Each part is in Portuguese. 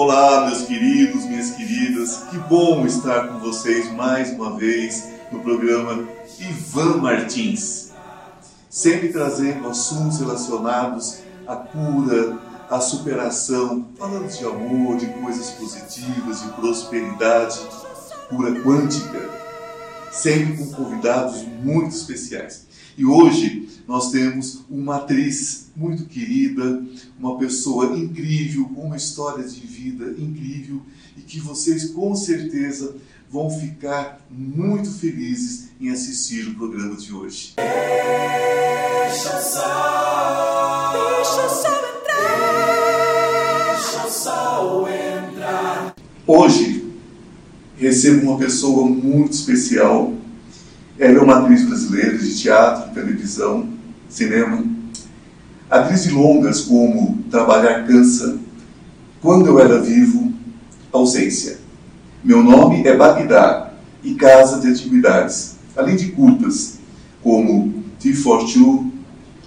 Olá, meus queridos, minhas queridas, que bom estar com vocês mais uma vez no programa Ivan Martins, sempre trazendo assuntos relacionados à cura, à superação, falando de amor, de coisas positivas, de prosperidade, cura quântica, sempre com convidados muito especiais. E hoje nós temos uma atriz muito querida, uma pessoa incrível, com uma história de vida incrível e que vocês com certeza vão ficar muito felizes em assistir o programa de hoje. Deixa o sol, deixa o sol entrar, deixa o sol entrar. Hoje recebo uma pessoa muito especial ela é uma atriz brasileira de teatro, televisão, cinema. Atriz de longas como Trabalhar Cansa, Quando Eu Era Vivo, Ausência. Meu nome é Bagdá e Casa de Atividades, além de curtas como T for Two,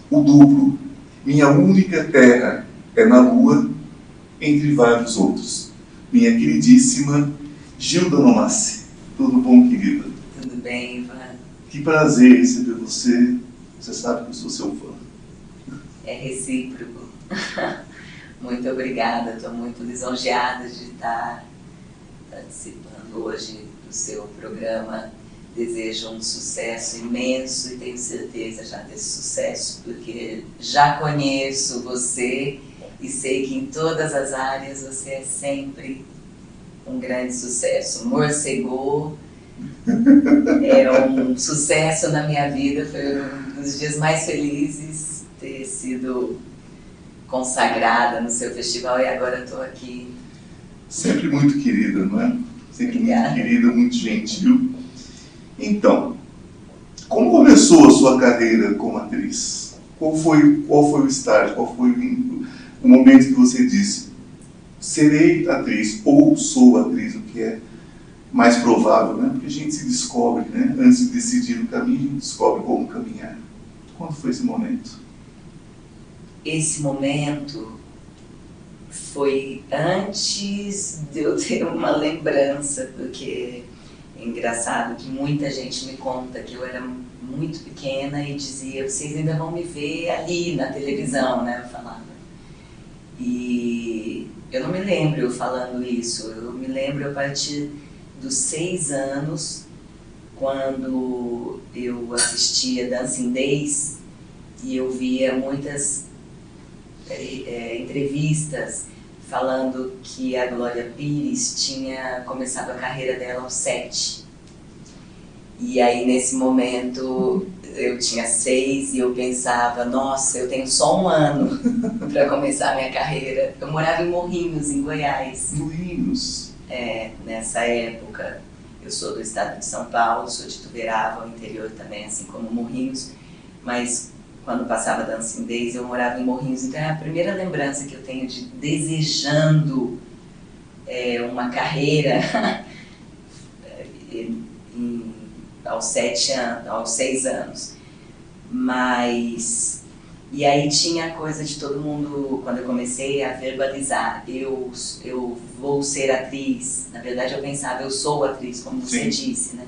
O Duplo, Minha Única Terra é na Lua, entre vários outros. Minha queridíssima Gilda Nomassi. Tudo bom, querida? Tudo bem, Ivan. Que prazer receber você. Você sabe que eu sou seu fã. É recíproco. muito obrigada. Estou muito lisonjeada de estar participando hoje do seu programa. Desejo um sucesso imenso e tenho certeza já desse sucesso, porque já conheço você e sei que em todas as áreas você é sempre um grande sucesso. Morcegou é um sucesso na minha vida, foi um dos dias mais felizes ter sido consagrada no seu festival e agora estou aqui. Sempre muito querida, não é? Sempre Obrigada. muito querida, muito gentil. Então, como começou a sua carreira como atriz? Qual foi, qual foi o estágio, qual foi o, o momento que você disse serei atriz ou sou atriz, o que é mais provável, né? Porque a gente se descobre, né? Antes de decidir o caminho, a gente descobre como caminhar. Quando foi esse momento? Esse momento foi antes de eu ter uma lembrança, porque é engraçado que muita gente me conta que eu era muito pequena e dizia: vocês ainda vão me ver ali na televisão, né? Eu falava. E eu não me lembro falando isso, eu me lembro a partir dos seis anos, quando eu assistia Dancing Days e eu via muitas é, entrevistas falando que a Glória Pires tinha começado a carreira dela aos sete. E aí, nesse momento, eu tinha seis e eu pensava, nossa, eu tenho só um ano para começar a minha carreira. Eu morava em Morrinhos, em Goiás. Morrinhos? É, nessa época. Eu sou do estado de São Paulo, sou de Tuberava, o interior também, assim como Morrinhos, mas quando passava Dancing Days eu morava em Morrinhos, então é a primeira lembrança que eu tenho de desejando é, uma carreira em, aos sete anos, aos seis anos. Mas e aí tinha a coisa de todo mundo, quando eu comecei a verbalizar, eu, eu vou ser atriz. Na verdade, eu pensava, eu sou atriz, como você Sim. disse, né?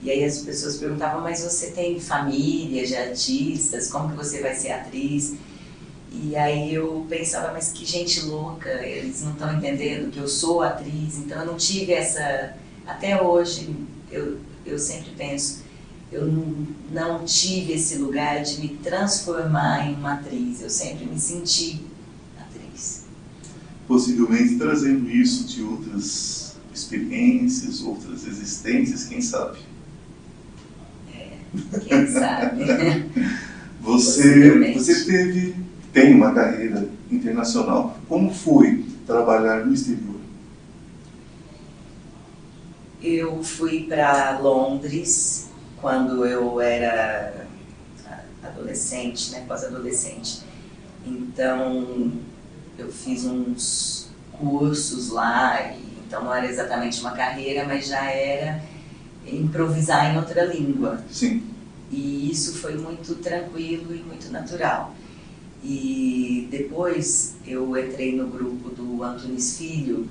E aí as pessoas perguntavam, mas você tem família de artistas, como que você vai ser atriz? E aí eu pensava, mas que gente louca, eles não estão entendendo que eu sou atriz, então eu não tive essa... Até hoje, eu, eu sempre penso, eu não tive esse lugar de me transformar em uma atriz, eu sempre me senti atriz. Possivelmente trazendo isso de outras experiências, outras existências, quem sabe? É, quem sabe? você, você teve, tem uma carreira internacional. Como foi trabalhar no exterior? Eu fui para Londres quando eu era adolescente, né, pós-adolescente. Então, eu fiz uns cursos lá, e, então não era exatamente uma carreira, mas já era improvisar em outra língua. Sim. E isso foi muito tranquilo e muito natural. E depois eu entrei no grupo do Antunes Filho,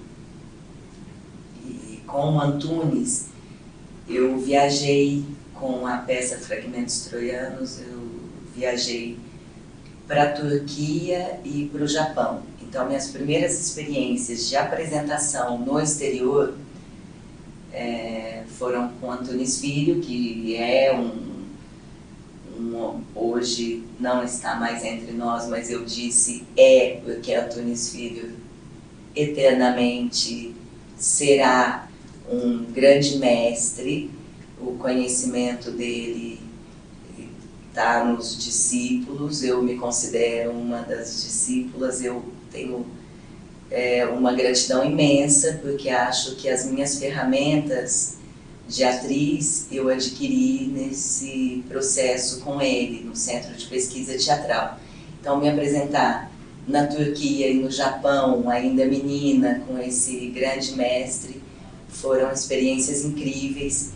e com o Antunes eu viajei com a peça Fragmentos Troianos, eu viajei para a Turquia e para o Japão. Então, minhas primeiras experiências de apresentação no exterior é, foram com Antunes Filho, que é um, um, hoje não está mais entre nós, mas eu disse é porque Antunes Filho eternamente será um grande mestre, o conhecimento dele está nos discípulos, eu me considero uma das discípulas, eu tenho é, uma gratidão imensa, porque acho que as minhas ferramentas de atriz eu adquiri nesse processo com ele, no Centro de Pesquisa Teatral. Então, me apresentar na Turquia e no Japão, ainda menina, com esse grande mestre, foram experiências incríveis.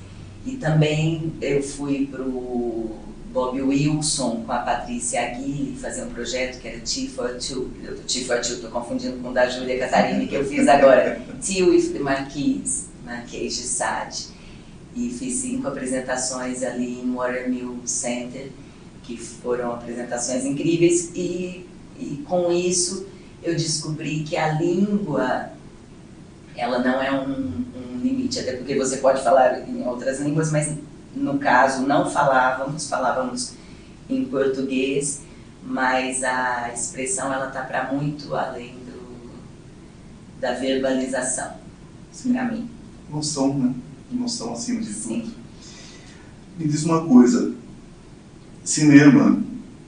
E também eu fui para o Bob Wilson com a Patrícia Aguirre fazer um projeto que era Tea for Two. Eu, Tea for Two, estou confundindo com o da Júlia Casarini que eu fiz agora. Tea with the Marquise, Marquês de Sade. E fiz cinco apresentações ali em Watermill Center, que foram apresentações incríveis. E, e com isso eu descobri que a língua ela não é um, um limite, até porque você pode falar em outras línguas, mas no caso não falávamos, falávamos em português, mas a expressão ela está para muito além do, da verbalização, para mim. Noção, né? Noção acima de Sim. tudo. Me diz uma coisa, cinema,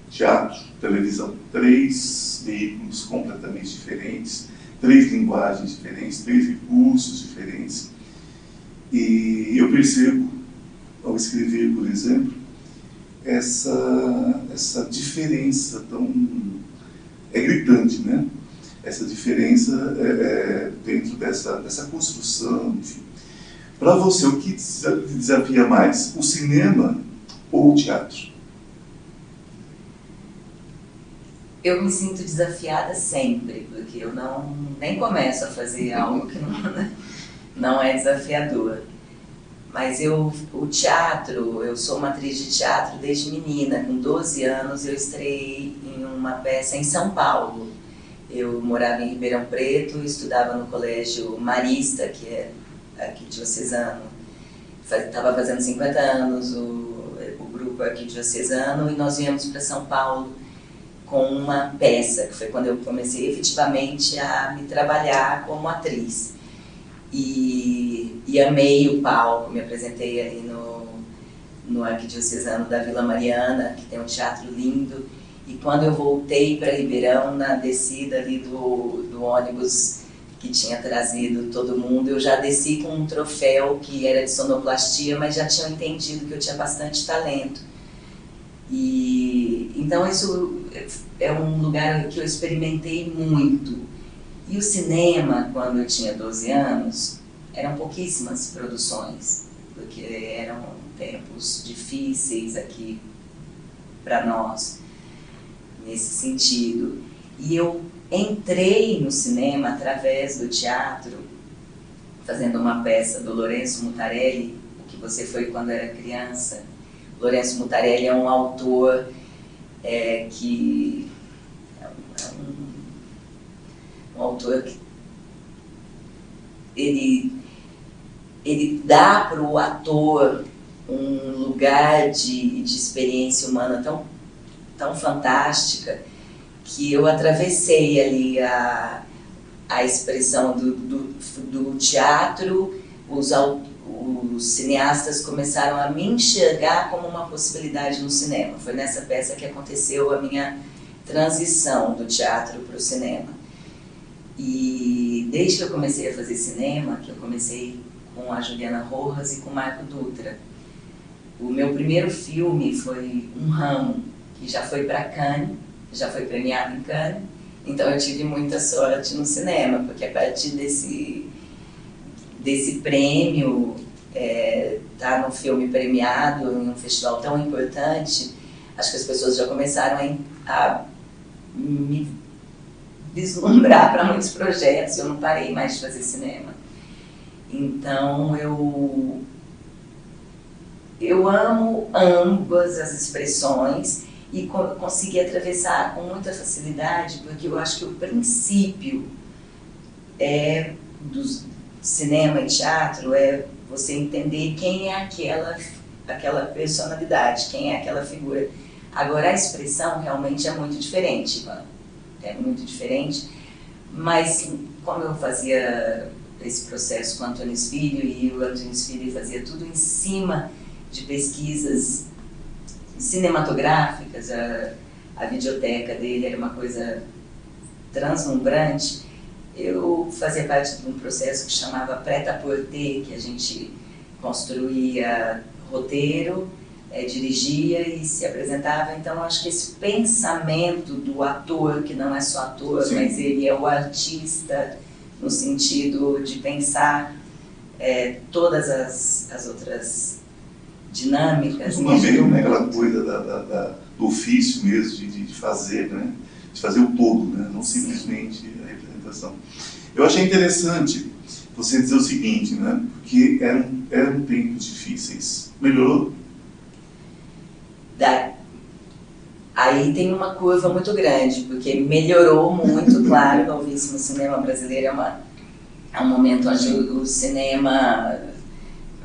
teatro, televisão, três veículos completamente diferentes, três linguagens diferentes, três recursos diferentes. E eu percebo ao escrever, por exemplo, essa, essa diferença tão. é gritante, né? Essa diferença é, é, dentro dessa, dessa construção. Para você, o que desafia mais? O cinema ou o teatro? Eu me sinto desafiada sempre, porque eu não nem começo a fazer algo que não, não é desafiador. Mas eu, o teatro, eu sou uma atriz de teatro desde menina. Com 12 anos eu estreiei em uma peça em São Paulo. Eu morava em Ribeirão Preto, estudava no colégio Marista, que é aqui diocesano. Estava fazendo 50 anos o, o grupo aqui diocesano e nós viemos para São Paulo com uma peça, que foi quando eu comecei efetivamente a me trabalhar como atriz. E, e amei o palco, me apresentei ali no, no Arquidiocesano da Vila Mariana, que tem um teatro lindo. E quando eu voltei para Ribeirão, na descida ali do, do ônibus que tinha trazido todo mundo, eu já desci com um troféu que era de sonoplastia, mas já tinha entendido que eu tinha bastante talento. E então isso é um lugar que eu experimentei muito. E o cinema, quando eu tinha 12 anos, eram pouquíssimas produções, porque eram tempos difíceis aqui para nós, nesse sentido. E eu entrei no cinema através do teatro, fazendo uma peça do Lourenço Mutarelli, o que você foi quando era criança. Lourenço Mutarelli é um autor é, que é um, um autor que ele, ele dá para o ator um lugar de, de experiência humana tão, tão fantástica que eu atravessei ali a, a expressão do, do, do teatro, os, os cineastas começaram a me enxergar como uma possibilidade no cinema. Foi nessa peça que aconteceu a minha transição do teatro para o cinema. E desde que eu comecei a fazer cinema, que eu comecei com a Juliana Rojas e com o Marco Dutra, o meu primeiro filme foi Um Ramo, que já foi para Cannes, já foi premiado em Cannes, então eu tive muita sorte no cinema, porque a partir desse, desse prêmio, é, tá no filme premiado em um festival tão importante, acho que as pessoas já começaram a, a me vislumbrar para muitos projetos. Eu não parei mais de fazer cinema. Então eu eu amo ambas as expressões e co consegui atravessar com muita facilidade, porque eu acho que o princípio é do cinema e teatro é você entender quem é aquela aquela personalidade, quem é aquela figura. Agora a expressão realmente é muito diferente, é muito diferente, mas como eu fazia esse processo com o Antônio Filho e o Antônio Filho fazia tudo em cima de pesquisas cinematográficas, a, a videoteca dele era uma coisa translumbrante. Eu fazia parte de um processo que chamava prêt-à-porter, que a gente construía roteiro, é, dirigia e se apresentava. Então, acho que esse pensamento do ator, que não é só ator, Sim. mas ele é o artista, no sentido de pensar é, todas as, as outras dinâmicas. Uma vez, né, ela cuida da, da, da, do ofício mesmo, de, de, fazer, né? de fazer o todo, né? não simplesmente a representação. Eu achei interessante você dizer o seguinte, né? porque eram, eram tempos difíceis. Melhorou? Da... Aí tem uma curva muito grande, porque melhorou muito, claro, o novíssimo cinema brasileiro é, uma, é um momento onde o, o cinema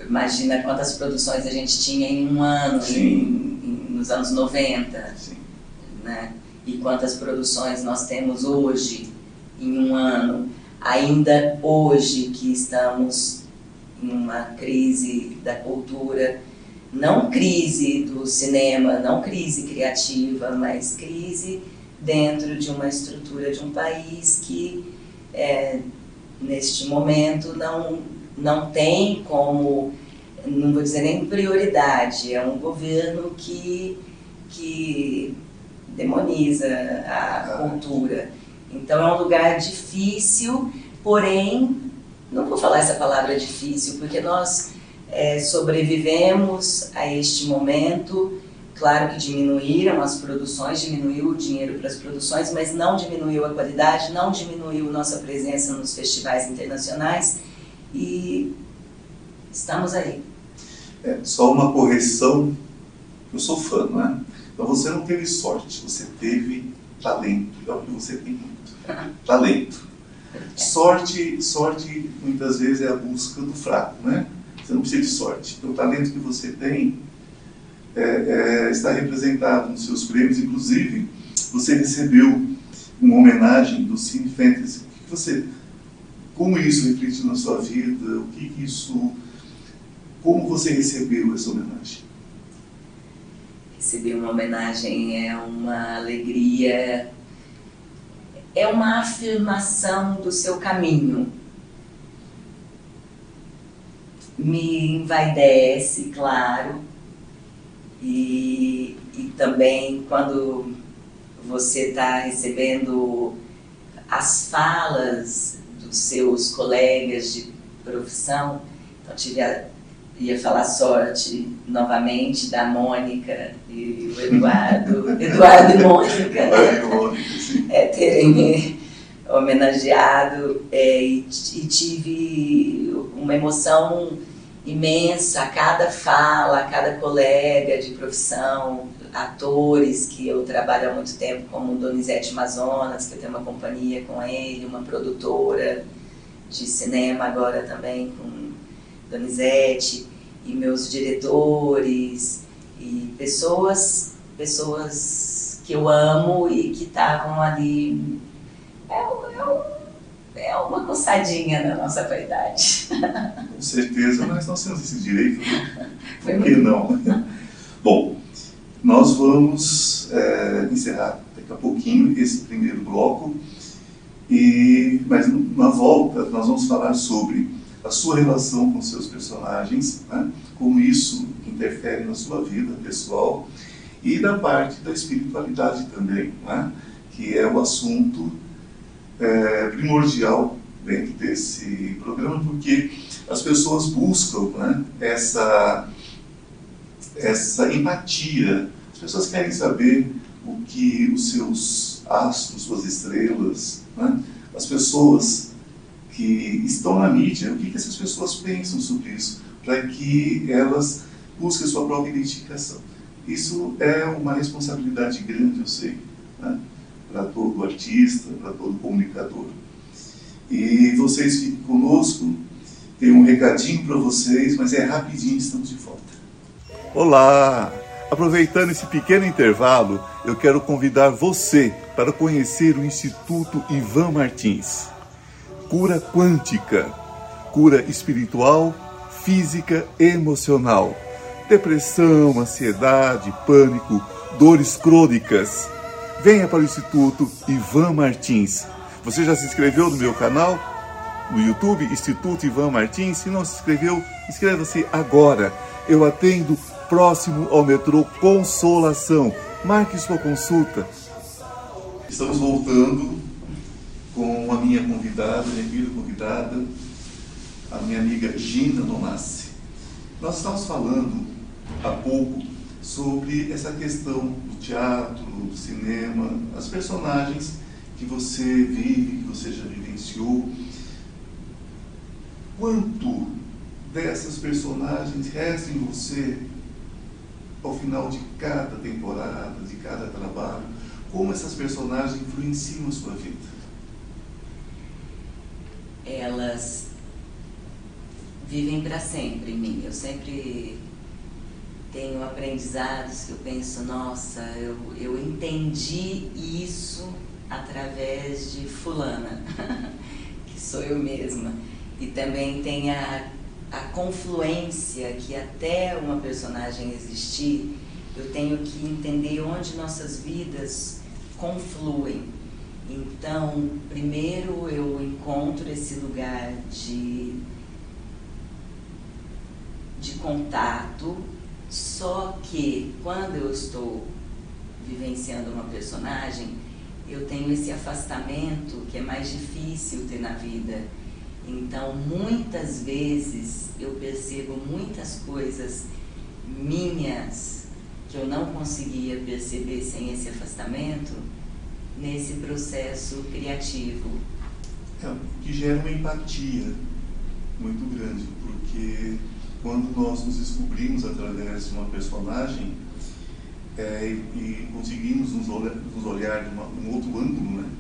Imagina quantas produções a gente tinha em um ano, em, em, nos anos 90. Sim. Né? E quantas produções nós temos hoje em um ano. Ainda hoje que estamos em uma crise da cultura, não crise do cinema, não crise criativa, mas crise dentro de uma estrutura de um país que, é, neste momento, não não tem como, não vou dizer nem prioridade, é um governo que, que demoniza a cultura. Então é um lugar difícil, porém, não vou falar essa palavra difícil, porque nós é, sobrevivemos a este momento. Claro que diminuíram as produções, diminuiu o dinheiro para as produções, mas não diminuiu a qualidade, não diminuiu nossa presença nos festivais internacionais e estamos aí. É, só uma correção, eu sou fã, não é? Então você não teve sorte, você teve talento, é o que você tem muito. talento. Sorte, sorte muitas vezes é a busca do fraco, né? Você não precisa de sorte. Então, o talento que você tem é, é, está representado nos seus prêmios. Inclusive, você recebeu uma homenagem do Cine Fantasy. O que você como isso refletiu na sua vida? O que, que isso. Como você recebeu essa homenagem? Receber uma homenagem é uma alegria, é uma afirmação do seu caminho. Me envaidece, claro, e, e também quando você está recebendo as falas dos seus colegas de profissão. Então, tive a, ia falar sorte novamente da Mônica e o Eduardo, Eduardo e Mônica, é, terem me homenageado é, e, e tive uma emoção imensa a cada fala, a cada colega de profissão, atores que eu trabalho há muito tempo, como Donizete Amazonas, que eu tenho uma companhia com ele, uma produtora de cinema agora também com Donizete, e meus diretores, e pessoas, pessoas que eu amo e que estavam ali. É, é, é uma coçadinha na nossa vaidade. Com certeza, mas nós temos esse direito, né? Por que não? Bom, nós vamos é, encerrar daqui a pouquinho esse primeiro bloco, e, mas na volta nós vamos falar sobre a sua relação com seus personagens, né, como isso interfere na sua vida pessoal, e da parte da espiritualidade também, né, que é o assunto é, primordial dentro desse programa, porque as pessoas buscam né, essa essa empatia. As pessoas querem saber o que os seus seus astros, suas estrelas, né? as pessoas que estão na mídia, o que, que essas pessoas pensam sobre isso, para que elas busquem sua própria identificação. Isso é uma responsabilidade grande, eu sei, né? para todo artista, para todo comunicador. E vocês fiquem conosco, tem um recadinho para vocês, mas é rapidinho, estamos de volta. Olá! Aproveitando esse pequeno intervalo, eu quero convidar você para conhecer o Instituto Ivan Martins. Cura quântica, cura espiritual, física emocional. Depressão, ansiedade, pânico, dores crônicas. Venha para o Instituto Ivan Martins. Você já se inscreveu no meu canal? No YouTube, Instituto Ivan Martins. Se não se inscreveu, inscreva-se agora. Eu atendo próximo ao metrô Consolação. Marque sua consulta. Estamos voltando com a minha convidada, minha querida convidada, a minha amiga Gina Donassi. Nós estávamos falando há pouco sobre essa questão do teatro, do cinema, as personagens que você vive, que você já vivenciou. Quanto dessas personagens resta em você ao final de cada temporada, de cada trabalho, como essas personagens influenciam a sua vida? Elas vivem para sempre em mim. Eu sempre tenho aprendizados que eu penso, nossa, eu, eu entendi isso através de fulana, que sou eu mesma. E também tem a a confluência que até uma personagem existir, eu tenho que entender onde nossas vidas confluem. Então, primeiro eu encontro esse lugar de, de contato, só que quando eu estou vivenciando uma personagem, eu tenho esse afastamento que é mais difícil ter na vida. Então, muitas vezes eu percebo muitas coisas minhas que eu não conseguia perceber sem esse afastamento nesse processo criativo. É, que gera uma empatia muito grande, porque quando nós nos descobrimos através de uma personagem é, e conseguimos nos olhar, nos olhar de uma, um outro ângulo, né?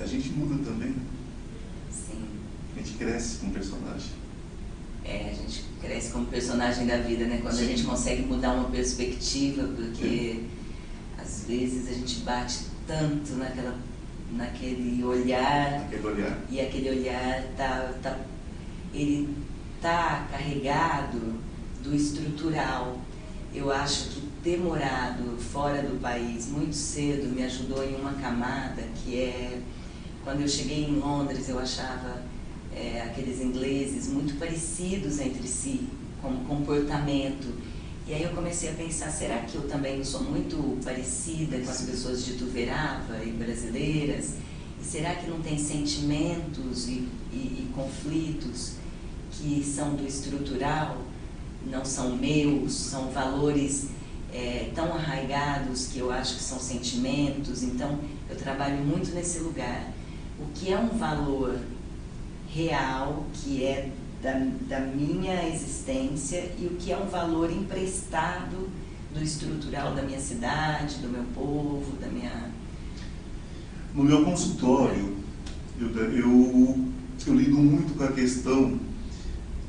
a gente muda também a gente cresce com o personagem. É, a gente cresce como personagem da vida, né? Quando Sim. a gente consegue mudar uma perspectiva, porque é. às vezes a gente bate tanto naquela, naquele olhar. Olhar. E aquele olhar tá, tá, ele tá carregado do estrutural. Eu acho que ter morado fora do país muito cedo me ajudou em uma camada que é quando eu cheguei em Londres eu achava é, aqueles ingleses muito parecidos entre si, como comportamento. E aí eu comecei a pensar, será que eu também sou muito parecida com as pessoas de Tuverava e brasileiras? E será que não tem sentimentos e, e, e conflitos que são do estrutural, não são meus, são valores é, tão arraigados que eu acho que são sentimentos? Então eu trabalho muito nesse lugar. O que é um valor real, que é da, da minha existência e o que é um valor emprestado do estrutural da minha cidade, do meu povo, da minha. No meu consultório, eu, eu, eu lido muito com a questão,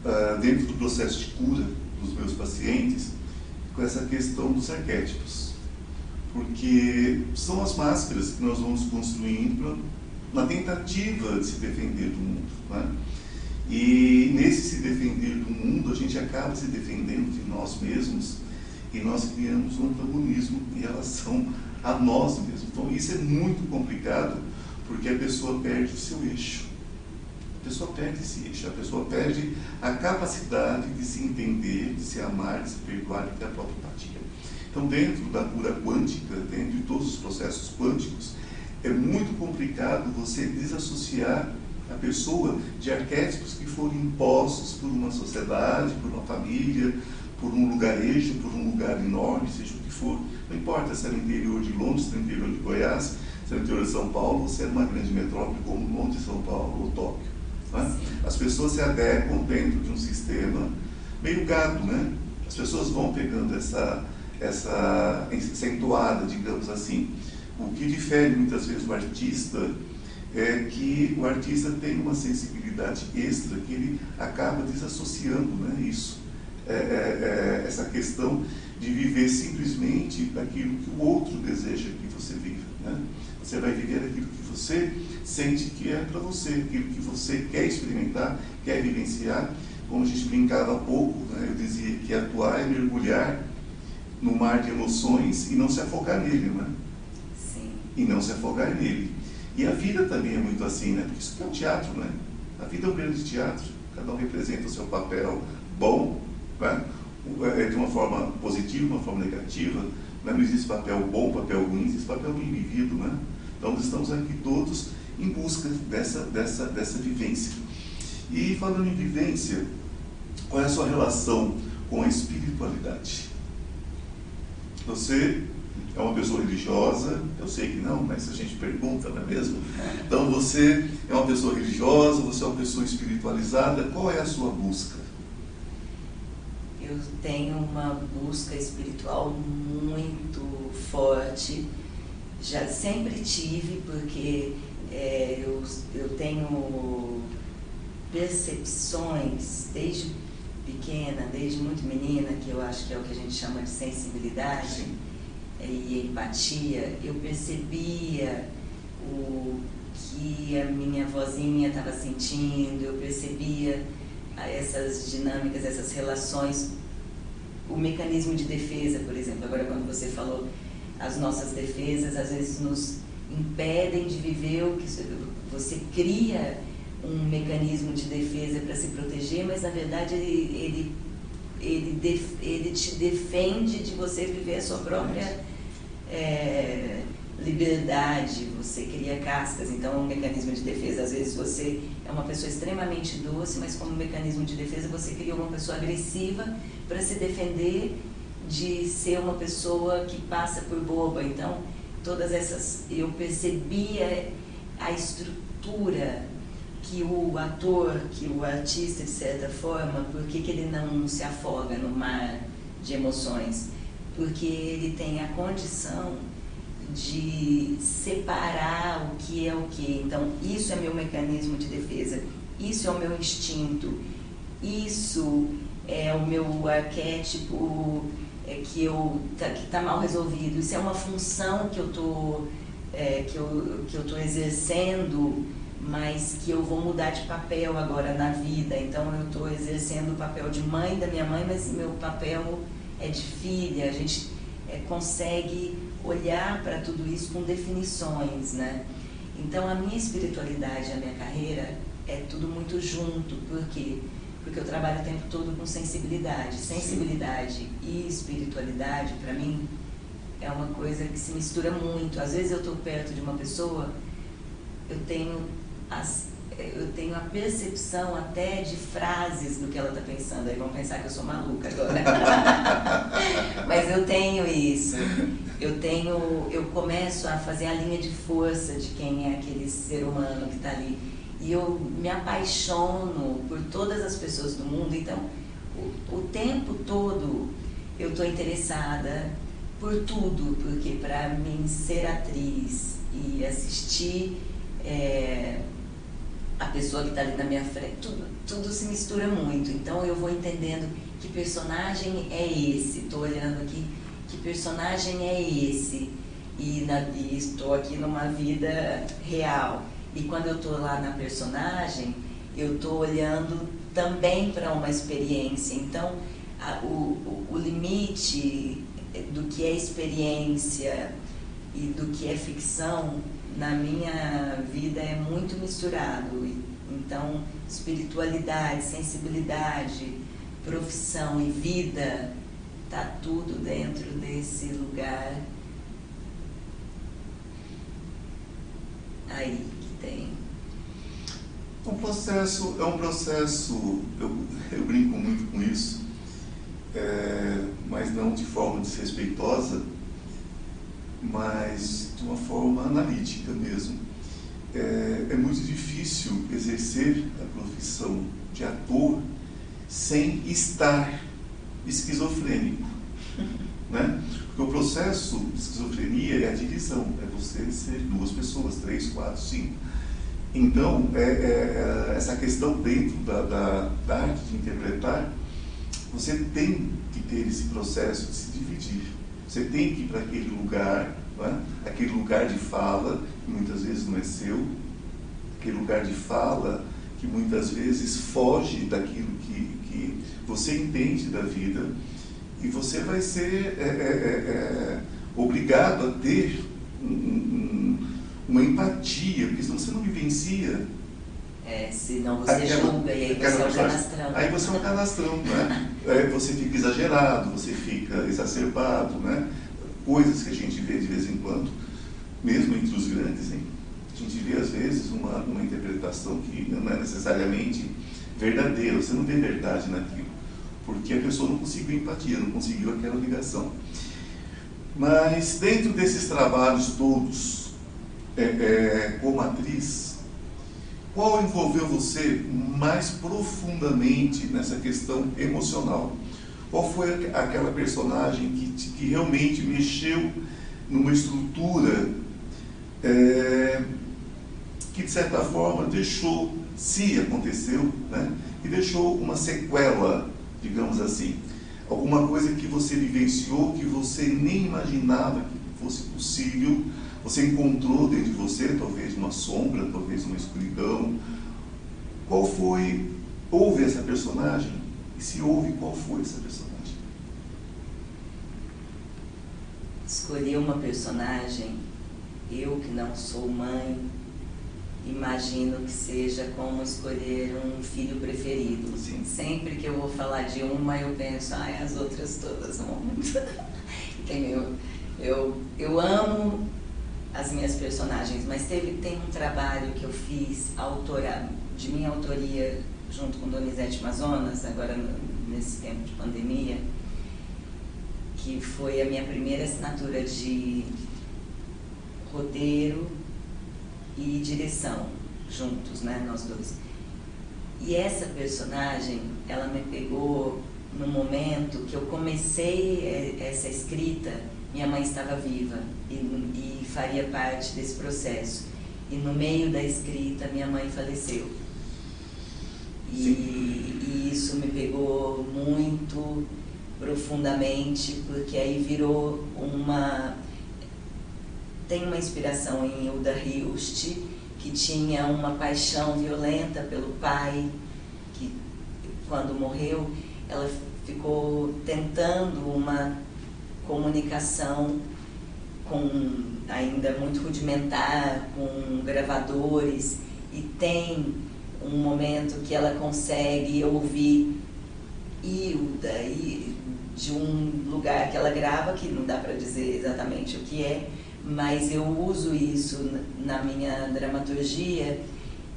uh, dentro do processo de cura dos meus pacientes, com essa questão dos arquétipos. Porque são as máscaras que nós vamos construindo na tentativa de se defender do mundo. Né? E nesse se defender do mundo, a gente acaba se defendendo de nós mesmos e nós criamos um antagonismo em relação a nós mesmos. Então isso é muito complicado porque a pessoa perde o seu eixo. A pessoa perde esse eixo, a pessoa perde a capacidade de se entender, de se amar, de se perdoar, de ter a própria empatia. Então, dentro da cura quântica, dentro de todos os processos quânticos, é muito complicado você desassociar a pessoa de arquétipos que foram impostos por uma sociedade, por uma família, por um lugarejo, por um lugar enorme, seja o que for. Não importa se é no interior de Londres, no interior de Goiás, Você é no interior de São Paulo, você é numa grande metrópole como Monte São Paulo ou Tóquio. Né? As pessoas se adequam dentro de um sistema meio gato, né? As pessoas vão pegando essa, essa acentuada, digamos assim. O que difere muitas vezes o artista é que o artista tem uma sensibilidade extra que ele acaba desassociando né, isso. É, é, é, essa questão de viver simplesmente aquilo que o outro deseja que você viva. Né? Você vai viver aquilo que você sente que é para você, aquilo que você quer experimentar, quer vivenciar. Como a gente brincava há pouco, né? eu dizia que atuar é mergulhar no mar de emoções e não se afogar nele, né? Sim. E não se afogar nele. E a vida também é muito assim, né? Porque isso é um teatro, né? A vida é um grande teatro. Cada um representa o seu papel bom, né? É de uma forma positiva, uma forma negativa. Né? Não existe papel bom, papel ruim, existe papel bem vivido, né? Então, estamos aqui todos em busca dessa, dessa, dessa vivência. E falando em vivência, qual é a sua relação com a espiritualidade? Você é uma pessoa religiosa? Eu sei que não, mas a gente pergunta, não é mesmo? Então você é uma pessoa religiosa, você é uma pessoa espiritualizada, qual é a sua busca? Eu tenho uma busca espiritual muito forte, já sempre tive, porque é, eu, eu tenho percepções desde pequena, desde muito menina, que eu acho que é o que a gente chama de sensibilidade Sim. E empatia, eu percebia o que a minha vozinha estava sentindo, eu percebia essas dinâmicas, essas relações, o mecanismo de defesa, por exemplo. Agora, quando você falou, as nossas defesas às vezes nos impedem de viver o que você cria um mecanismo de defesa para se proteger, mas na verdade ele, ele, ele, def, ele te defende de você viver a sua própria é, liberdade, você cria cascas, então é um mecanismo de defesa. Às vezes você é uma pessoa extremamente doce, mas como mecanismo de defesa você cria uma pessoa agressiva para se defender de ser uma pessoa que passa por boba. Então, todas essas, eu percebia a estrutura que o ator, que o artista, de certa forma, por que, que ele não se afoga no mar de emoções? Porque ele tem a condição de separar o que é o que. Então, isso é meu mecanismo de defesa, isso é o meu instinto, isso é o meu arquétipo é, que eu tá, está mal resolvido. Isso é uma função que eu tô é, que eu que eu exercendo, mas que eu vou mudar de papel agora na vida. Então eu estou exercendo o papel de mãe da minha mãe, mas meu papel é de filha. A gente é, consegue olhar para tudo isso com definições, né? Então a minha espiritualidade, a minha carreira é tudo muito junto, porque porque eu trabalho o tempo todo com sensibilidade. Sensibilidade e espiritualidade, para mim, é uma coisa que se mistura muito. Às vezes eu estou perto de uma pessoa, eu tenho, as, eu tenho a percepção até de frases do que ela está pensando. Aí vão pensar que eu sou maluca agora. Mas eu tenho isso. Eu tenho, eu começo a fazer a linha de força de quem é aquele ser humano que está ali e eu me apaixono por todas as pessoas do mundo. Então, o, o tempo todo eu estou interessada por tudo, porque para mim ser atriz e assistir é, a pessoa que está ali na minha frente, tudo, tudo se mistura muito. Então eu vou entendendo que personagem é esse, estou olhando aqui, que personagem é esse, e, estou aqui numa vida real. E quando eu estou lá na personagem, eu estou olhando também para uma experiência. Então, a, o, o, limite do que é experiência e do que é ficção na minha vida é muito misturado. Então, espiritualidade, sensibilidade, profissão e vida, tá tudo dentro desse lugar aí tem? O processo é um processo, eu, eu brinco muito com isso, é, mas não de forma desrespeitosa. Mas de uma forma analítica mesmo. É, é muito difícil exercer a profissão de ator sem estar esquizofrênico. Né? Porque o processo de esquizofrenia é a divisão, é você ser duas pessoas, três, quatro, cinco. Então, é, é, é, essa questão dentro da, da, da, arte de interpretar, você tem que ter esse processo de se dividir. Você tem que ir para aquele lugar, é? aquele lugar de fala, que muitas vezes não é seu, aquele lugar de fala que muitas vezes foge daquilo que, que você entende da vida, e você vai ser é, é, é, é obrigado a ter um, um, uma empatia, porque senão você não vivencia. É, senão você aquela, julga e aí você é um canastrão. Aí você é um canastrão, né? É, você fica exagerado, você fica exacerbado, né? Coisas que a gente vê de vez em quando, mesmo entre os grandes, hein? A gente vê às vezes uma, uma interpretação que não é necessariamente verdadeira, você não vê verdade naquilo, porque a pessoa não conseguiu empatia, não conseguiu aquela ligação. Mas dentro desses trabalhos todos, é, é, como atriz, qual envolveu você mais profundamente nessa questão emocional? Qual foi aquela personagem que, que realmente mexeu numa estrutura é, que, de certa forma, deixou, se aconteceu, né, que deixou uma sequela, digamos assim? Alguma coisa que você vivenciou que você nem imaginava que fosse possível você encontrou dentro de você, talvez uma sombra, talvez uma escuridão. Qual foi? Houve essa personagem? E se houve, qual foi essa personagem? Escolhi uma personagem, eu que não sou mãe, imagino que seja como escolher um filho preferido. Sim. Sempre que eu vou falar de uma, eu penso, ai, as outras todas vão. eu, eu, eu amo as minhas personagens, mas teve, tem um trabalho que eu fiz autora, de minha autoria junto com Donizete Amazonas, agora nesse tempo de pandemia, que foi a minha primeira assinatura de roteiro e direção juntos, né, nós dois. E essa personagem, ela me pegou no momento que eu comecei essa escrita, minha mãe estava viva e, e faria parte desse processo. E no meio da escrita, minha mãe faleceu. E, e, isso me pegou muito profundamente, porque aí virou uma. Tem uma inspiração em Hilda Hilst, que tinha uma paixão violenta pelo pai, que quando morreu, ela ficou tentando uma comunicação com ainda muito rudimentar, com gravadores, e tem um momento que ela consegue ouvir Hilda de um lugar que ela grava, que não dá para dizer exatamente o que é, mas eu uso isso na minha dramaturgia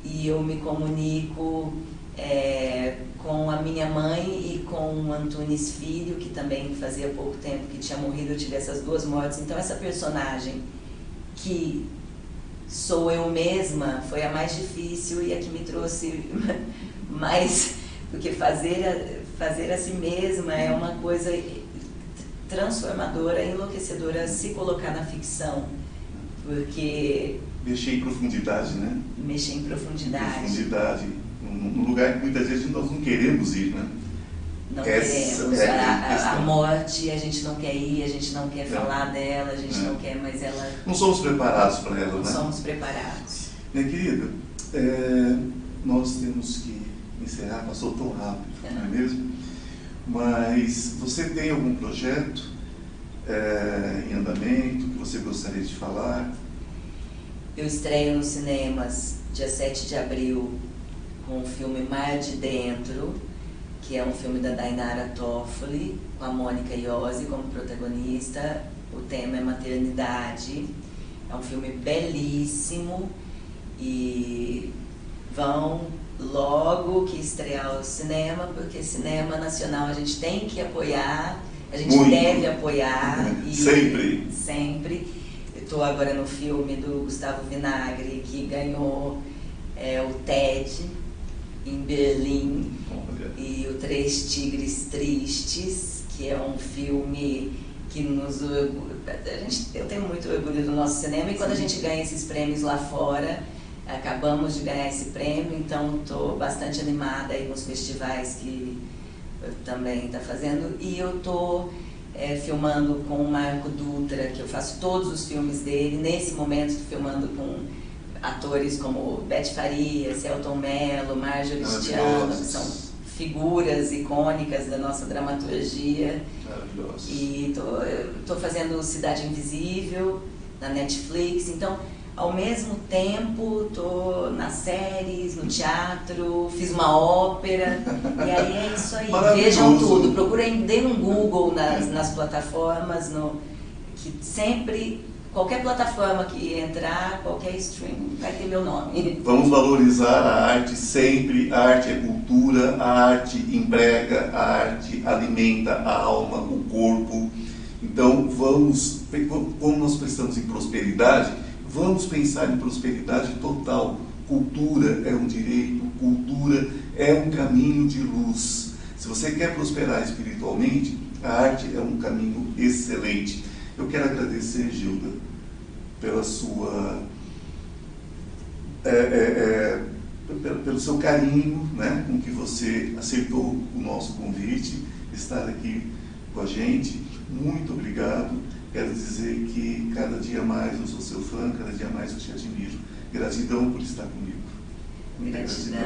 e eu me comunico é, com a minha mãe e com o Antunes Filho, que também fazia pouco tempo que tinha morrido, eu tive essas duas mortes. Então essa personagem que sou eu mesma foi a mais difícil e a que me trouxe mais, porque fazer, fazer a si mesma é uma coisa transformadora, enlouquecedora se colocar na ficção, porque... Mexer em profundidade, né? Mexer em profundidade. Profundidade, num lugar que muitas vezes nós não queremos ir, né? Não Essa queremos. É a, a, morte, a gente não quer ir, a gente não quer é. falar dela, a gente é. não quer, mas ela. Não somos preparados para ela, não né? somos preparados. Minha querida, é, nós temos que encerrar, passou tão rápido, não é mesmo? Mas você tem algum projeto é, em andamento que você gostaria de falar? Eu estreio nos cinemas dia 7 de abril com o filme Mar de Dentro que é um filme da Dainara Toffoli, com a Mônica Iose como protagonista. O tema é maternidade. É um filme belíssimo e vão logo que estrear o cinema, porque cinema nacional a gente tem que apoiar, a gente Muito. deve apoiar. E sempre. Sempre. estou agora no filme do Gustavo Vinagre, que ganhou é, o TED em Berlim. E o Três Tigres Tristes, que é um filme que nos a gente, eu tenho muito orgulho do nosso cinema e quando a Sim. gente ganha esses prêmios lá fora, acabamos de ganhar esse prêmio, então estou bastante animada aí com os festivais que também está fazendo. E eu estou filmando com o Marco Dutra, que eu faço todos os filmes dele, nesse momento estou filmando com atores como Beth Faria, Celton Mello, Marjorie Cristiano, que são figuras icônicas da nossa dramaturgia. Maravilhoso. E tô fazendo Cidade Invisível na Netflix, então ao mesmo tempo tô nas séries, no teatro, fiz uma ópera, e aí é isso aí. Vejam tudo, procurem, deem um Google nas, nas plataformas, no, que sempre, qualquer plataforma que entrar, qualquer stream, vai ter meu nome. Vamos valorizar a arte sempre. A arte é cultura, a arte emprega, a arte alimenta a alma, o corpo. Então vamos, como nós pensamos em prosperidade, vamos pensar em prosperidade total. Cultura é um direito, cultura é um caminho de luz. Se você quer prosperar espiritualmente, a arte é um caminho excelente. Eu quero agradecer, Gilda, pela sua é, é, é, pelo, seu carinho, né, com que você aceitou o nosso convite, estar aqui com a gente. Muito obrigado. Quero dizer que cada dia mais eu sou seu fã, cada dia mais eu te admiro. Gratidão por estar comigo. Gratidão.